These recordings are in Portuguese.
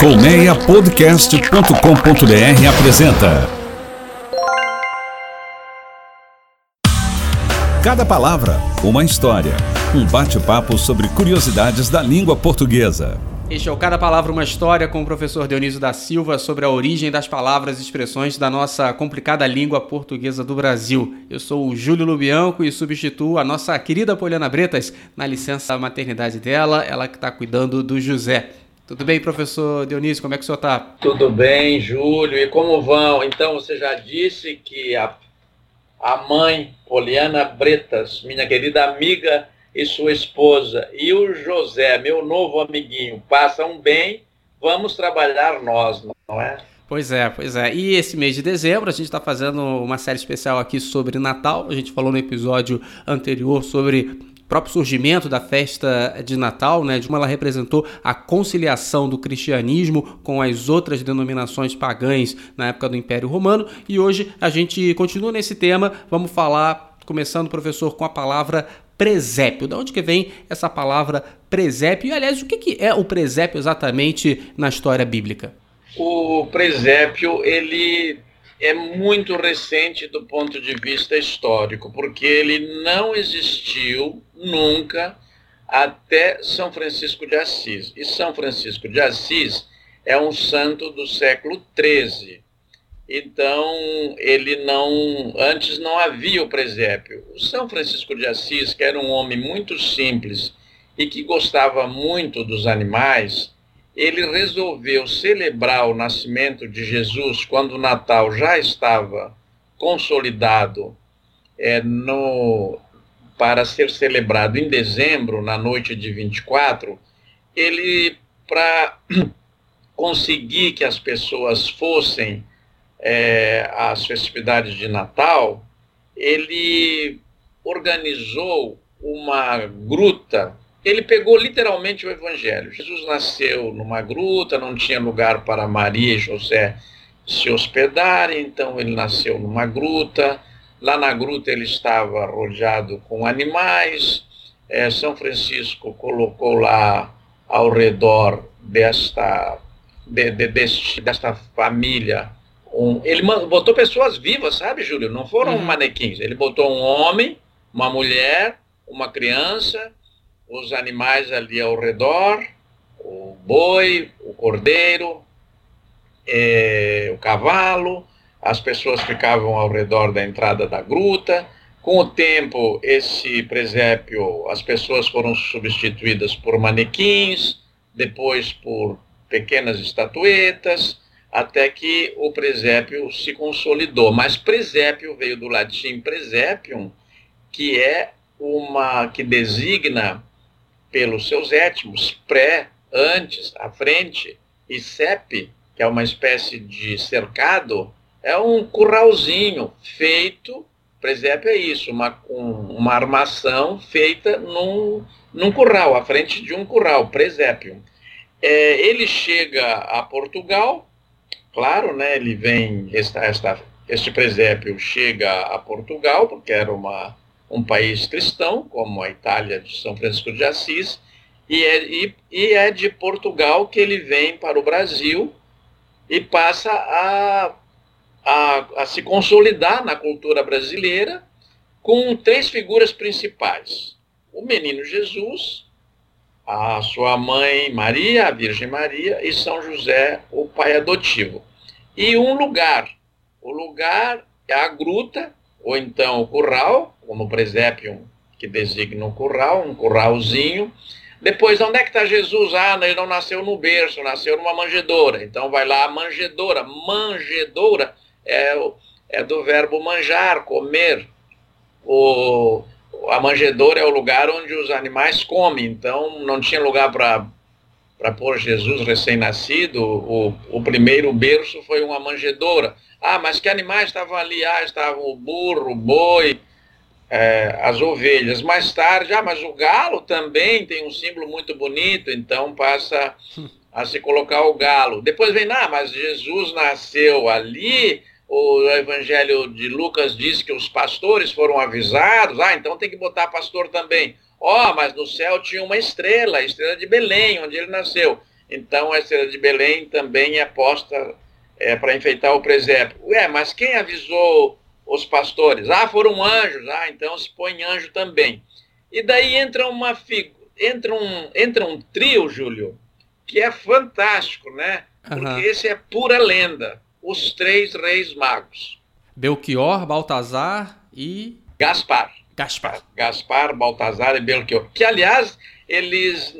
Colmeiapodcast.com.br apresenta Cada palavra, uma história. Um bate-papo sobre curiosidades da língua portuguesa. Este é o Cada Palavra Uma História com o professor Dionísio da Silva sobre a origem das palavras e expressões da nossa complicada língua portuguesa do Brasil. Eu sou o Júlio Lubianco e substituo a nossa querida Poliana Bretas na licença maternidade dela, ela que está cuidando do José. Tudo bem, professor Dionísio? Como é que o senhor está? Tudo bem, Júlio. E como vão? Então, você já disse que a, a mãe, Poliana Bretas, minha querida amiga, e sua esposa e o José, meu novo amiguinho, passam bem, vamos trabalhar nós, não é? Pois é, pois é. E esse mês de dezembro a gente está fazendo uma série especial aqui sobre Natal. A gente falou no episódio anterior sobre o próprio surgimento da festa de Natal, né, de como ela representou a conciliação do cristianismo com as outras denominações pagãs na época do Império Romano. E hoje a gente continua nesse tema. Vamos falar, começando, professor, com a palavra presépio. De onde que vem essa palavra presépio? E, aliás, o que, que é o presépio exatamente na história bíblica? O presépio, ele é muito recente do ponto de vista histórico, porque ele não existiu nunca até São Francisco de Assis. E São Francisco de Assis é um santo do século XIII. Então, ele não. Antes não havia o presépio. O São Francisco de Assis, que era um homem muito simples e que gostava muito dos animais, ele resolveu celebrar o nascimento de Jesus quando o Natal já estava consolidado é, no, para ser celebrado em dezembro, na noite de 24. Ele, para conseguir que as pessoas fossem é, as festividades de Natal, ele organizou uma gruta. Ele pegou literalmente o Evangelho. Jesus nasceu numa gruta, não tinha lugar para Maria e José se hospedarem, então ele nasceu numa gruta. Lá na gruta ele estava rodeado com animais. É, São Francisco colocou lá ao redor desta, de, de, deste, desta família um, ele botou pessoas vivas, sabe, Júlio? Não foram uhum. manequins. Ele botou um homem, uma mulher, uma criança, os animais ali ao redor, o boi, o cordeiro, é, o cavalo, as pessoas ficavam ao redor da entrada da gruta. Com o tempo, esse presépio, as pessoas foram substituídas por manequins, depois por pequenas estatuetas, até que o presépio se consolidou. Mas presépio veio do latim presépium, que é uma que designa pelos seus étimos pré, antes, à frente, e sepe, que é uma espécie de cercado, é um curralzinho feito, presépio é isso, uma, um, uma armação feita num, num curral, à frente de um curral, presépio. É, ele chega a Portugal, Claro, né, ele vem, esta, esta, este presépio chega a Portugal, porque era uma, um país cristão, como a Itália de São Francisco de Assis, e é, e, e é de Portugal que ele vem para o Brasil e passa a, a, a se consolidar na cultura brasileira com três figuras principais: o menino Jesus, a sua mãe Maria, a Virgem Maria, e São José, o pai adotivo. E um lugar. O lugar é a gruta, ou então o curral, como o presépio que designa um curral, um curralzinho. Depois, onde é que está Jesus? Ah, ele não nasceu no berço, nasceu numa manjedoura. Então vai lá a manjedoura. Manjedoura é, é do verbo manjar, comer. O, a manjedoura é o lugar onde os animais comem, então não tinha lugar para pôr Jesus recém-nascido, o, o primeiro berço foi uma manjedoura. Ah, mas que animais estavam ali? Ah, estavam o burro, o boi, é, as ovelhas. Mais tarde, ah, mas o galo também tem um símbolo muito bonito, então passa a se colocar o galo. Depois vem, ah, mas Jesus nasceu ali, o Evangelho de Lucas diz que os pastores foram avisados, ah, então tem que botar pastor também. Ó, oh, mas no céu tinha uma estrela, a estrela de Belém, onde ele nasceu. então a estrela de Belém também é posta é, para enfeitar o presépio. Ué, mas quem avisou os pastores? Ah, foram anjos. Ah, então se põe anjo também. E daí entra uma figura, entra um, entra um trio, Júlio, que é fantástico, né? Porque uhum. esse é pura lenda. Os três reis magos. Belchior, Baltazar e... Gaspar. Gaspar. Gaspar, Baltazar e Belchior. Que, aliás, eles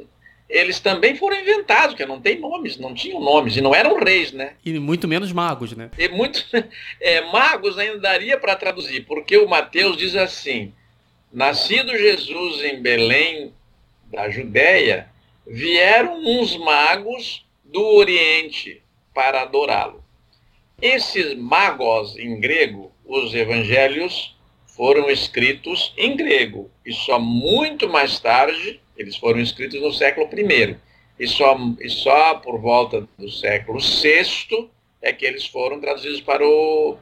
eles também foram inventados, porque não tem nomes, não tinham nomes, e não eram reis, né? E muito menos magos, né? E muito, é, magos ainda daria para traduzir, porque o Mateus diz assim: Nascido Jesus em Belém, da Judéia, vieram uns magos do Oriente para adorá-lo. Esses magos em grego, os evangelhos, foram escritos em grego, e só muito mais tarde eles foram escritos no século I. E só, e só por volta do século VI é que eles foram traduzidos para o,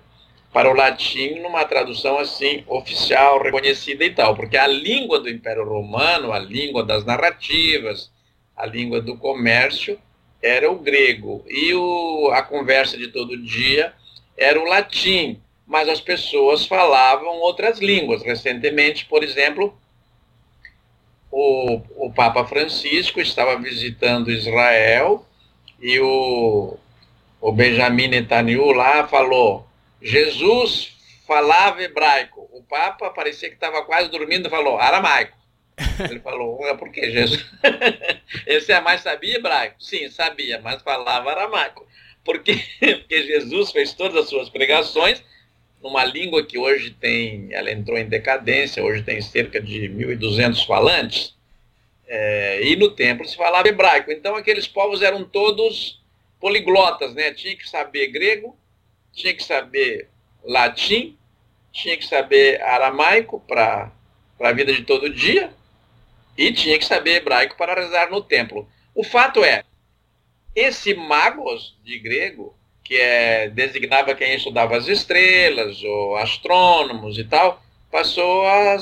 para o latim numa tradução assim oficial, reconhecida e tal. Porque a língua do Império Romano, a língua das narrativas, a língua do comércio, era o grego. E o, a conversa de todo dia era o latim. Mas as pessoas falavam outras línguas. Recentemente, por exemplo, o, o Papa Francisco estava visitando Israel e o, o Benjamin Netanyahu lá falou: Jesus falava hebraico. O Papa parecia que estava quase dormindo e falou aramaico. Ele falou, por que Jesus? Esse é mais sabia hebraico? Sim, sabia, mas falava aramaico. Porque, porque Jesus fez todas as suas pregações numa língua que hoje tem, ela entrou em decadência, hoje tem cerca de 1.200 falantes, é, e no templo se falava hebraico. Então aqueles povos eram todos poliglotas, né? Tinha que saber grego, tinha que saber latim, tinha que saber aramaico para a vida de todo dia e tinha que saber hebraico para rezar no templo. O fato é, esse magos de grego, que é, designava quem estudava as estrelas, ou astrônomos e tal, passou a,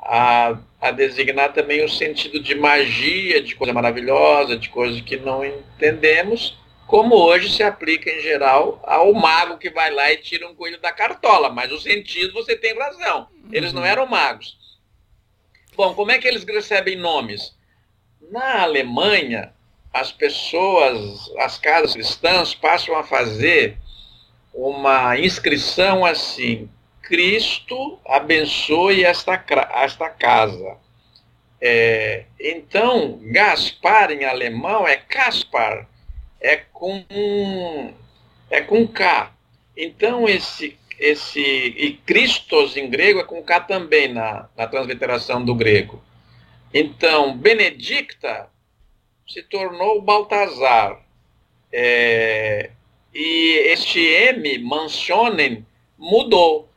a, a designar também o sentido de magia, de coisa maravilhosa, de coisa que não entendemos, como hoje se aplica em geral ao mago que vai lá e tira um coelho da cartola. Mas o sentido você tem razão. Eles não uhum. eram magos. Bom, como é que eles recebem nomes? Na Alemanha, as pessoas, as casas cristãs passam a fazer uma inscrição assim: Cristo abençoe esta, esta casa. É, então, Gaspar em alemão é Kaspar, é com, é com K. Então, esse, esse e Christos em grego é com K também na, na transliteração do grego. Então, Benedicta se tornou Baltazar. É, e este M, Mansionen, mudou.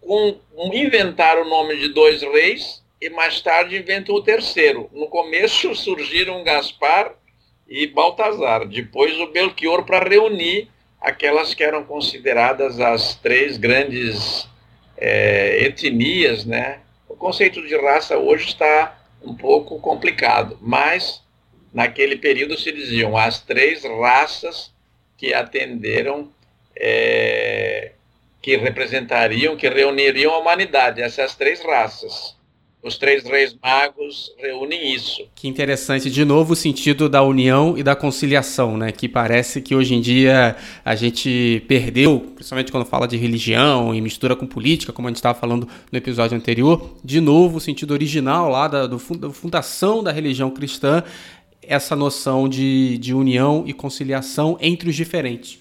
Com, inventaram o nome de dois reis e mais tarde inventam o terceiro. No começo surgiram Gaspar e Baltazar, depois o Belchior para reunir aquelas que eram consideradas as três grandes é, etnias, né? O conceito de raça hoje está um pouco complicado, mas naquele período se diziam as três raças que atenderam, é, que representariam, que reuniriam a humanidade, essas três raças. Os três reis magos reúnem isso. Que interessante, de novo, o sentido da união e da conciliação, né? Que parece que hoje em dia a gente perdeu, principalmente quando fala de religião e mistura com política, como a gente estava falando no episódio anterior. De novo, o sentido original lá da, do, da fundação da religião cristã essa noção de, de união e conciliação entre os diferentes.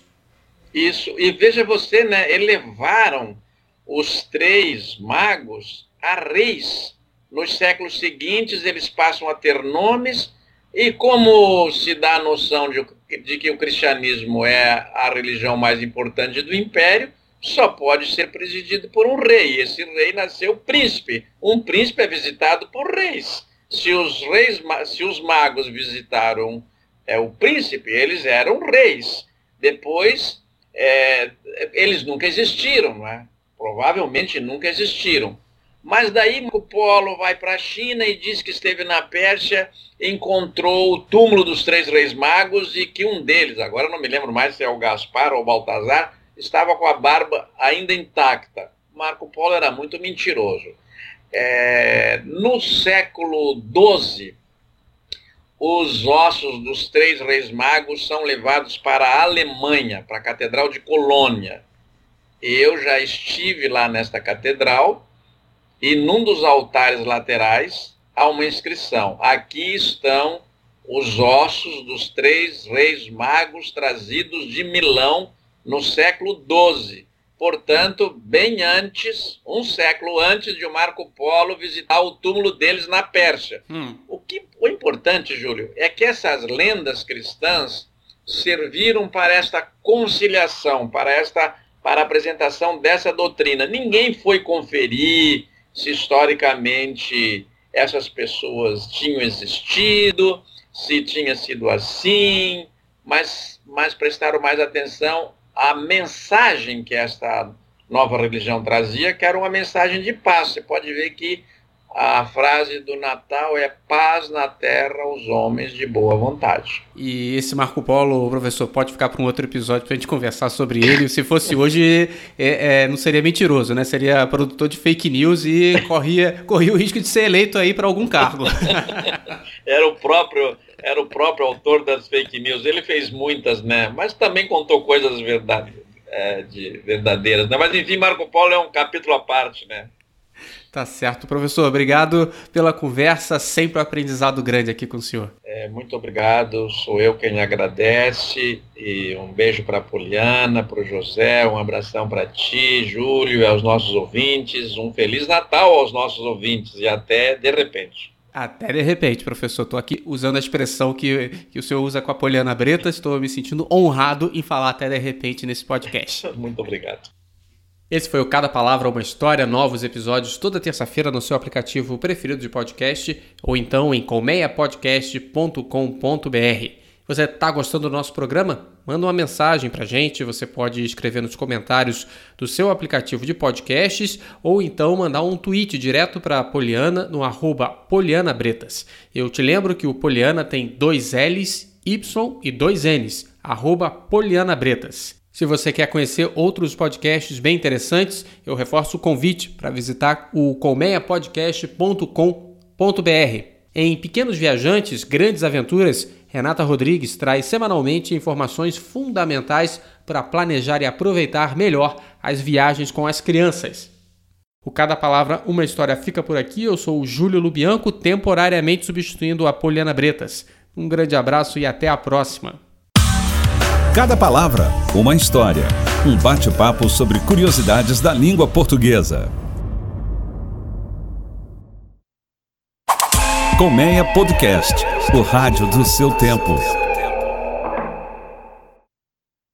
Isso, e veja você, né, elevaram os três magos a reis. Nos séculos seguintes, eles passam a ter nomes, e como se dá a noção de, de que o cristianismo é a religião mais importante do império, só pode ser presidido por um rei. Esse rei nasceu príncipe. Um príncipe é visitado por reis se os reis, se os magos visitaram é, o príncipe, eles eram reis. Depois, é, eles nunca existiram, não é? provavelmente nunca existiram. Mas daí Marco Polo vai para a China e diz que esteve na Pérsia, encontrou o túmulo dos três reis magos e que um deles, agora não me lembro mais se é o Gaspar ou o Baltazar, estava com a barba ainda intacta. Marco Polo era muito mentiroso. É, no século XII, os ossos dos três reis magos são levados para a Alemanha, para a Catedral de Colônia. Eu já estive lá nesta catedral e num dos altares laterais há uma inscrição: Aqui estão os ossos dos três reis magos trazidos de Milão no século XII. Portanto, bem antes, um século antes de o Marco Polo visitar o túmulo deles na Pérsia. Hum. O, que, o importante, Júlio, é que essas lendas cristãs serviram para esta conciliação, para esta para a apresentação dessa doutrina. Ninguém foi conferir, se historicamente essas pessoas tinham existido, se tinha sido assim, mas, mas prestaram mais atenção à mensagem que esta nova religião trazia, que era uma mensagem de paz. Você pode ver que a frase do Natal é paz na terra aos homens de boa vontade. E esse Marco Polo, professor, pode ficar para um outro episódio para a gente conversar sobre ele. Se fosse hoje, é, é, não seria mentiroso, né? Seria produtor de fake news e corria, corria o risco de ser eleito aí para algum cargo. era o próprio era o próprio autor das fake news. Ele fez muitas, né? Mas também contou coisas verdade, é, de, verdadeiras. Né? Mas enfim, Marco Polo é um capítulo à parte, né? Tá certo, professor. Obrigado pela conversa. Sempre um aprendizado grande aqui com o senhor. É, muito obrigado. Sou eu quem agradece. E um beijo para a Poliana, para o José, um abração para ti, Júlio, e aos nossos ouvintes. Um Feliz Natal aos nossos ouvintes e até de repente. Até de repente, professor. Estou aqui usando a expressão que, que o senhor usa com a Poliana Breta. Estou me sentindo honrado em falar até de repente nesse podcast. muito obrigado. Esse foi o Cada Palavra Uma História, novos episódios toda terça-feira no seu aplicativo preferido de podcast ou então em colmeiapodcast.com.br. Você está gostando do nosso programa? Manda uma mensagem para gente, você pode escrever nos comentários do seu aplicativo de podcasts ou então mandar um tweet direto para a Poliana no arroba Poliana Bretas. Eu te lembro que o Poliana tem dois L's, Y e dois N's, arroba Poliana Bretas. Se você quer conhecer outros podcasts bem interessantes, eu reforço o convite para visitar o colmeiapodcast.com.br. Em Pequenos Viajantes, Grandes Aventuras, Renata Rodrigues traz semanalmente informações fundamentais para planejar e aproveitar melhor as viagens com as crianças. O Cada Palavra, uma história fica por aqui. Eu sou o Júlio Lubianco, temporariamente substituindo a Poliana Bretas. Um grande abraço e até a próxima. Cada palavra, uma história. Um bate-papo sobre curiosidades da língua portuguesa. Colmeia Podcast, o rádio do seu tempo.